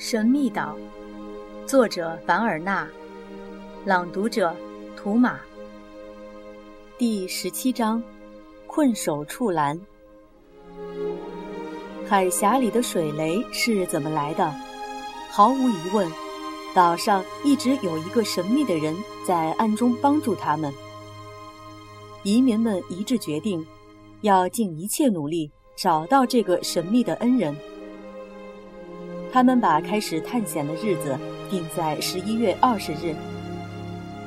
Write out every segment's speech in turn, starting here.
神秘岛，作者凡尔纳，朗读者图马。第十七章：困守处栏。海峡里的水雷是怎么来的？毫无疑问，岛上一直有一个神秘的人在暗中帮助他们。移民们一致决定，要尽一切努力找到这个神秘的恩人。他们把开始探险的日子定在十一月二十日。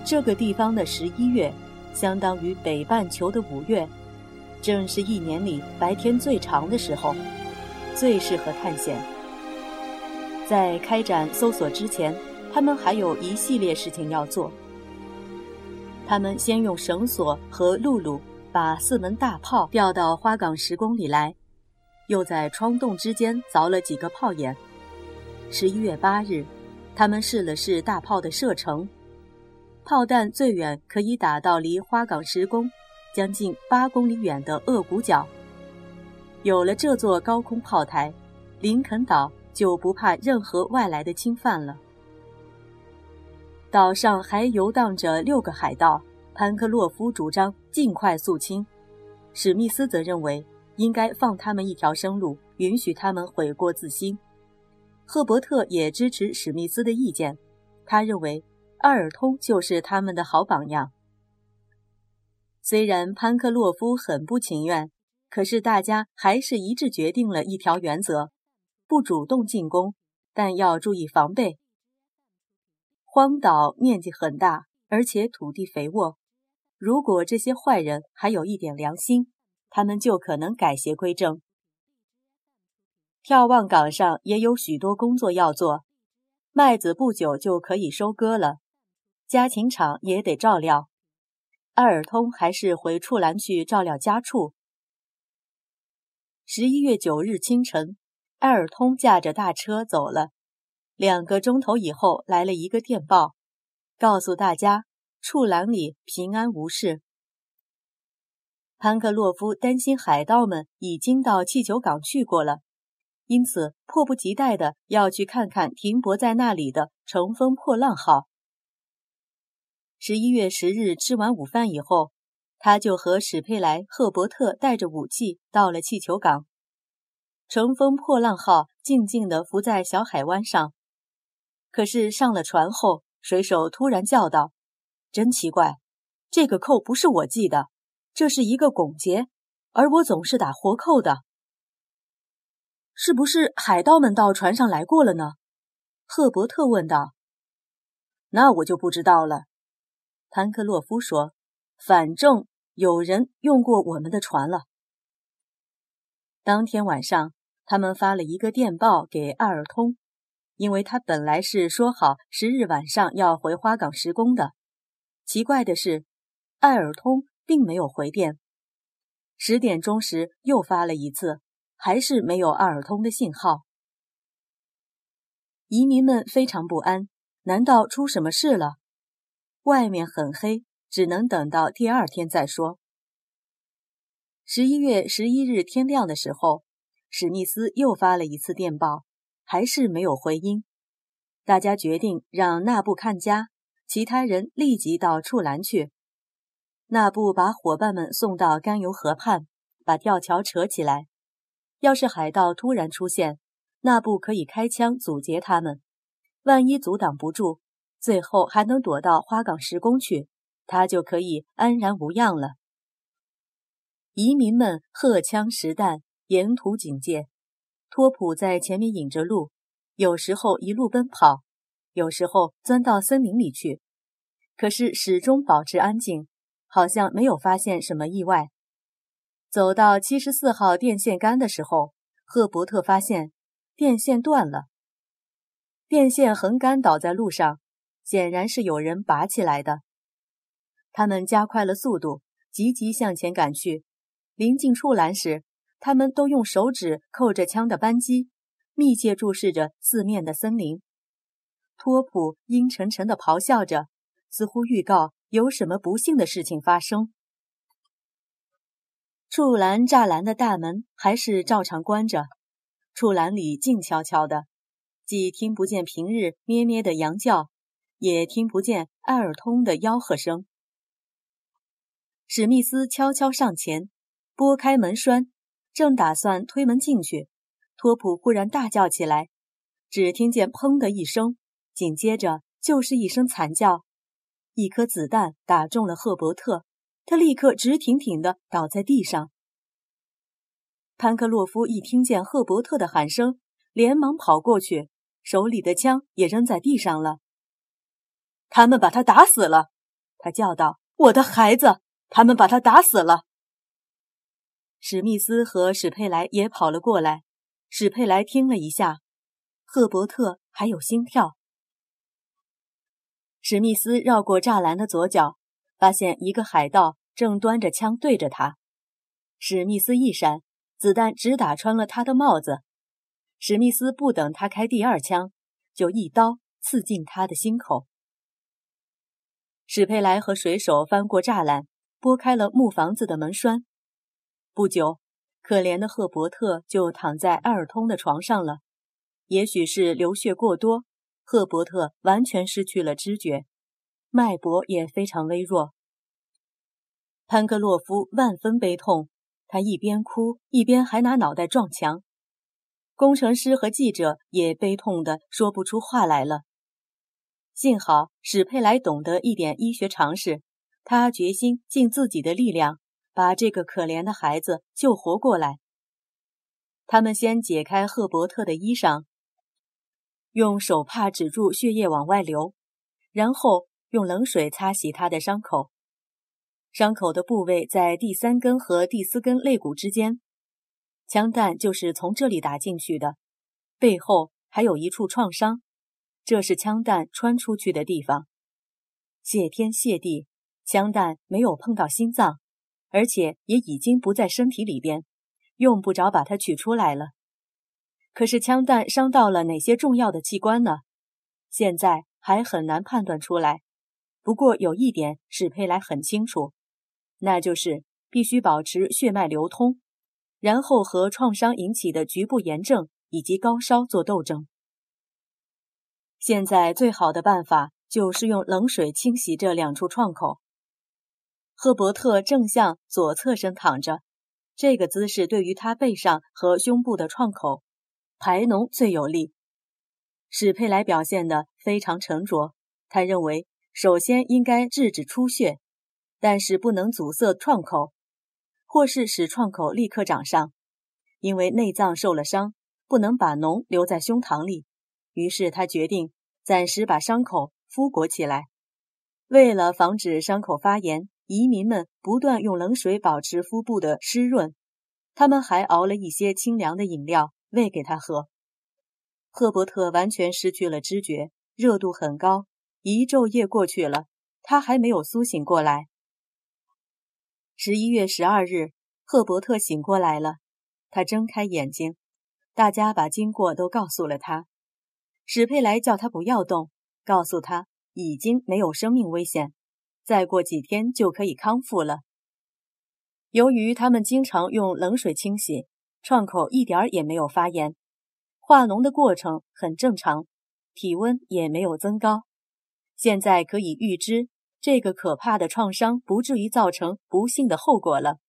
这个地方的十一月，相当于北半球的五月，正是一年里白天最长的时候，最适合探险。在开展搜索之前，他们还有一系列事情要做。他们先用绳索和辘轳把四门大炮吊到花岗十公里来，又在窗洞之间凿了几个炮眼。十一月八日，他们试了试大炮的射程，炮弹最远可以打到离花岗石宫将近八公里远的鳄骨角。有了这座高空炮台，林肯岛就不怕任何外来的侵犯了。岛上还游荡着六个海盗，潘克洛夫主张尽快肃清，史密斯则认为应该放他们一条生路，允许他们悔过自新。赫伯特也支持史密斯的意见，他认为艾尔通就是他们的好榜样。虽然潘克洛夫很不情愿，可是大家还是一致决定了一条原则：不主动进攻，但要注意防备。荒岛面积很大，而且土地肥沃，如果这些坏人还有一点良心，他们就可能改邪归正。眺望岗上也有许多工作要做，麦子不久就可以收割了，家禽场也得照料。埃尔通还是回处栏去照料家畜。十一月九日清晨，埃尔通驾着大车走了。两个钟头以后，来了一个电报，告诉大家处栏里平安无事。潘克洛夫担心海盗们已经到气球港去过了。因此，迫不及待的要去看看停泊在那里的“乘风破浪号”。十一月十日吃完午饭以后，他就和史佩莱·赫伯特带着武器到了气球港。“乘风破浪号”静静地浮在小海湾上。可是上了船后，水手突然叫道：“真奇怪，这个扣不是我系的，这是一个拱结，而我总是打活扣的。”是不是海盗们到船上来过了呢？赫伯特问道。那我就不知道了。潘克洛夫说：“反正有人用过我们的船了。”当天晚上，他们发了一个电报给艾尔通，因为他本来是说好十日晚上要回花岗石宫的。奇怪的是，艾尔通并没有回电。十点钟时又发了一次。还是没有阿尔通的信号，移民们非常不安。难道出什么事了？外面很黑，只能等到第二天再说。十一月十一日天亮的时候，史密斯又发了一次电报，还是没有回音。大家决定让纳布看家，其他人立即到处栏去。纳布把伙伴们送到甘油河畔，把吊桥扯起来。要是海盗突然出现，那不可以开枪阻截他们。万一阻挡不住，最后还能躲到花岗石宫去，他就可以安然无恙了。移民们荷枪实弹，沿途警戒。托普在前面引着路，有时候一路奔跑，有时候钻到森林里去，可是始终保持安静，好像没有发现什么意外。走到七十四号电线杆的时候，赫伯特发现电线断了，电线横杆倒在路上，显然是有人拔起来的。他们加快了速度，急急向前赶去。临近处栏时，他们都用手指扣着枪的扳机，密切注视着四面的森林。托普阴沉沉地咆哮着，似乎预告有什么不幸的事情发生。处栏栅栏的大门还是照常关着，处栏里静悄悄的，既听不见平日咩咩的羊叫，也听不见艾尔通的吆喝声。史密斯悄悄上前，拨开门栓，正打算推门进去，托普忽然大叫起来，只听见“砰”的一声，紧接着就是一声惨叫，一颗子弹打中了赫伯特，他立刻直挺挺的倒在地上。潘克洛夫一听见赫伯特的喊声，连忙跑过去，手里的枪也扔在地上了。他们把他打死了，他叫道：“我的孩子！”他们把他打死了。史密斯和史佩莱也跑了过来。史佩莱听了一下，赫伯特还有心跳。史密斯绕过栅栏的左脚，发现一个海盗正端着枪对着他。史密斯一闪，子弹直打穿了他的帽子。史密斯不等他开第二枪，就一刀刺进他的心口。史佩莱和水手翻过栅栏。拨开了木房子的门栓，不久，可怜的赫伯特就躺在埃尔通的床上了。也许是流血过多，赫伯特完全失去了知觉，脉搏也非常微弱。潘克洛夫万分悲痛，他一边哭一边还拿脑袋撞墙。工程师和记者也悲痛的说不出话来了。幸好史佩莱懂得一点医学常识。他决心尽自己的力量，把这个可怜的孩子救活过来。他们先解开赫伯特的衣裳，用手帕止住血液往外流，然后用冷水擦洗他的伤口。伤口的部位在第三根和第四根肋骨之间，枪弹就是从这里打进去的。背后还有一处创伤，这是枪弹穿出去的地方。谢天谢地！枪弹没有碰到心脏，而且也已经不在身体里边，用不着把它取出来了。可是枪弹伤到了哪些重要的器官呢？现在还很难判断出来。不过有一点史佩莱很清楚，那就是必须保持血脉流通，然后和创伤引起的局部炎症以及高烧做斗争。现在最好的办法就是用冷水清洗这两处创口。赫伯特正向左侧身躺着，这个姿势对于他背上和胸部的创口排脓最有利。史佩莱表现得非常沉着，他认为首先应该制止出血，但是不能阻塞创口，或是使创口立刻长上，因为内脏受了伤，不能把脓留在胸膛里。于是他决定暂时把伤口敷裹起来，为了防止伤口发炎。移民们不断用冷水保持腹部的湿润，他们还熬了一些清凉的饮料喂给他喝。赫伯特完全失去了知觉，热度很高，一昼夜过去了，他还没有苏醒过来。十一月十二日，赫伯特醒过来了，他睁开眼睛，大家把经过都告诉了他。史佩莱叫他不要动，告诉他已经没有生命危险。再过几天就可以康复了。由于他们经常用冷水清洗，创口一点儿也没有发炎，化脓的过程很正常，体温也没有增高。现在可以预知这个可怕的创伤不至于造成不幸的后果了。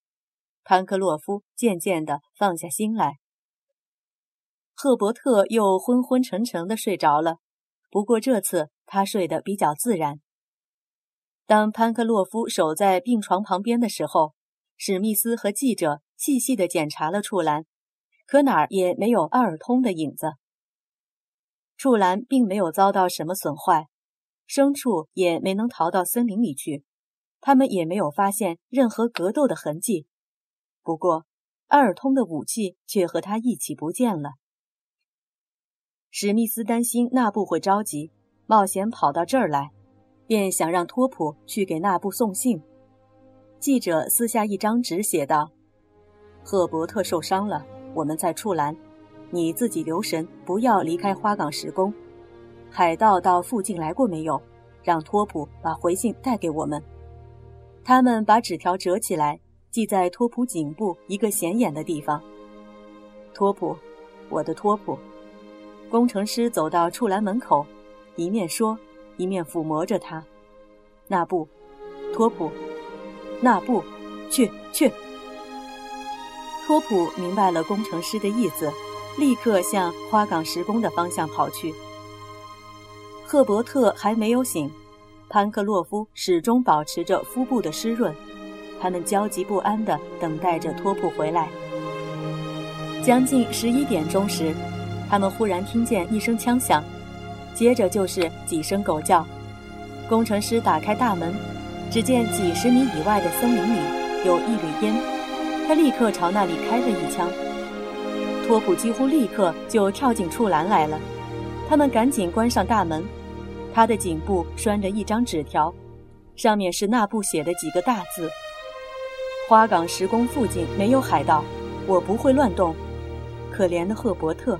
潘克洛夫渐渐地放下心来。赫伯特又昏昏沉沉地睡着了，不过这次他睡得比较自然。当潘克洛夫守在病床旁边的时候，史密斯和记者细细地检查了触栏，可哪儿也没有阿尔通的影子。触栏并没有遭到什么损坏，牲畜也没能逃到森林里去，他们也没有发现任何格斗的痕迹。不过，埃尔通的武器却和他一起不见了。史密斯担心那布会着急，冒险跑到这儿来。便想让托普去给纳布送信。记者撕下一张纸，写道：“赫伯特受伤了，我们在处栏，你自己留神，不要离开花岗石宫。海盗到附近来过没有？让托普把回信带给我们。”他们把纸条折起来，系在托普颈部一个显眼的地方。托普，我的托普。工程师走到处栏门口，一面说，一面抚摸着他。那不，托普，那不，去去。托普明白了工程师的意思，立刻向花岗石工的方向跑去。赫伯特还没有醒，潘克洛夫始终保持着腹部的湿润，他们焦急不安地等待着托普回来。将近十一点钟时，他们忽然听见一声枪响，接着就是几声狗叫。工程师打开大门，只见几十米以外的森林里有一缕烟。他立刻朝那里开了一枪，托普几乎立刻就跳进畜栏来了。他们赶紧关上大门。他的颈部拴着一张纸条，上面是那布写的几个大字：“花岗石宫附近没有海盗，我不会乱动。”可怜的赫伯特。